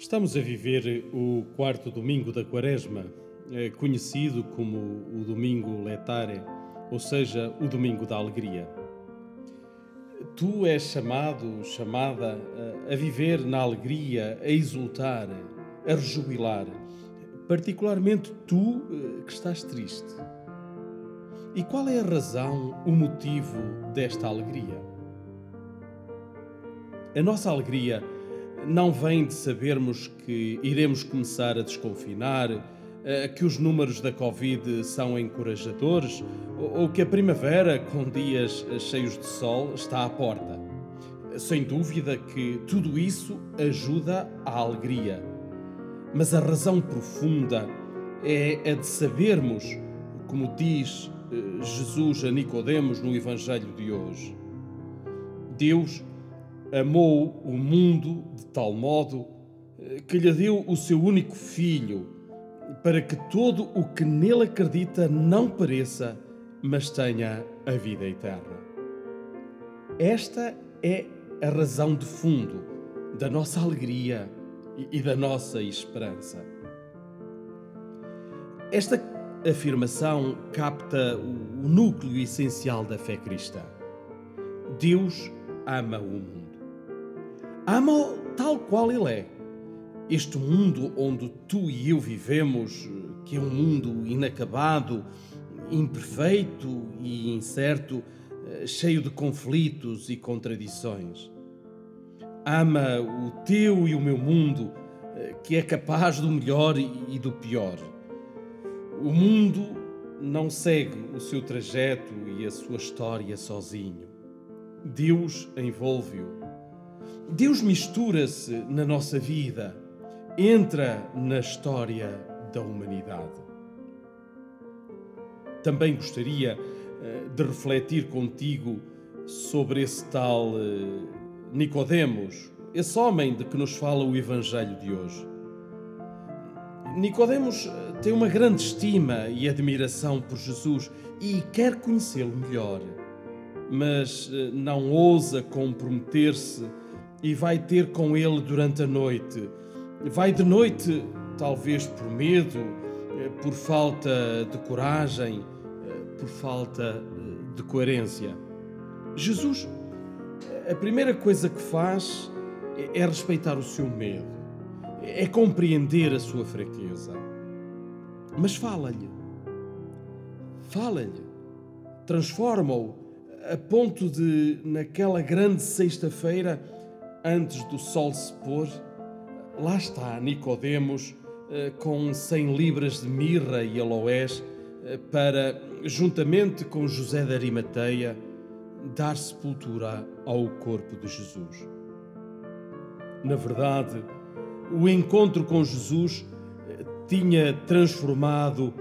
Estamos a viver o quarto domingo da Quaresma, eh, conhecido como o Domingo Letare, ou seja, o Domingo da Alegria. Tu és chamado, chamada a viver na alegria, a exultar, a rejubilar, particularmente tu eh, que estás triste. E qual é a razão, o motivo desta alegria? A nossa alegria não vem de sabermos que iremos começar a desconfinar, eh, que os números da Covid são encorajadores ou que a primavera, com dias cheios de sol, está à porta. Sem dúvida que tudo isso ajuda à alegria. Mas a razão profunda é a de sabermos, como diz eh, Jesus a Nicodemos no Evangelho de hoje. Deus amou o mundo de tal modo eh, que lhe deu o seu único filho, para que todo o que nele acredita não pereça, mas tenha a vida eterna. Esta é a razão de fundo da nossa alegria e da nossa esperança. Esta afirmação capta o núcleo essencial da fé cristã. Deus ama o mundo. Ama-o tal qual ele é. Este mundo onde tu e eu vivemos, que é um mundo inacabado, imperfeito e incerto, eh, cheio de conflitos e contradições. Ama o teu e o meu mundo, eh, que é capaz do melhor e do pior. O mundo não segue o seu trajeto e a sua história sozinho. Deus envolve-o Deus mistura-se na nossa vida, entra na história da humanidade. Também gostaria eh, de refletir contigo sobre esse tal eh, Nicodemos, esse homem de que nos fala o evangelho de hoje. Nicodemos eh, tem uma grande estima e admiração por Jesus e quer conhecê-lo melhor, mas não ousa comprometer-se e vai ter com ele durante a noite. Vai de noite, talvez por medo, eh, por falta de coragem, eh, por falta eh, de coerência. Jesus, a primeira coisa que faz é respeitar o seu medo, é compreender a sua fraqueza. Mas fala-lhe, fala-lhe, transforma-o a ponto de, naquela grande sexta-feira, antes do sol se pôr, lá está Nicodemos eh, com cem libras de mirra e aloés eh, para, juntamente com José de Arimateia, dar sepultura ao corpo de Jesus. Na verdade, o encontro com Jesus eh, tinha transformado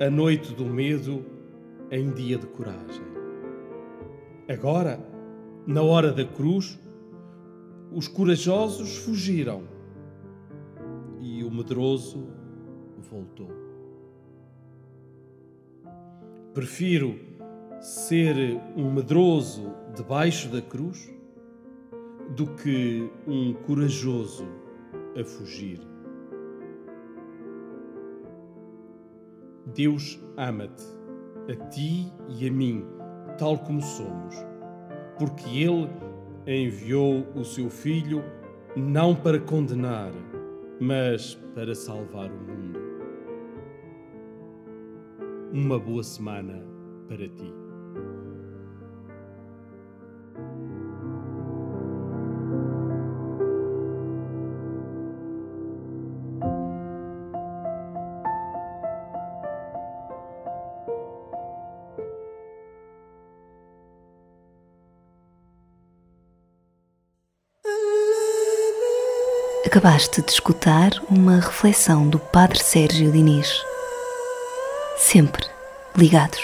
a noite do medo em dia de coragem. Agora, na hora da cruz, os corajosos fugiram e o medroso voltou. Prefiro ser um medroso debaixo da cruz do que um corajoso a fugir. Deus ama-te, a ti e a mim, tal como somos, porque Ele enviou o seu Filho não para condenar, mas para salvar o mundo. Uma boa semana para ti. Acabaste de escutar uma reflexão do Padre Sérgio Diniz. Sempre ligados.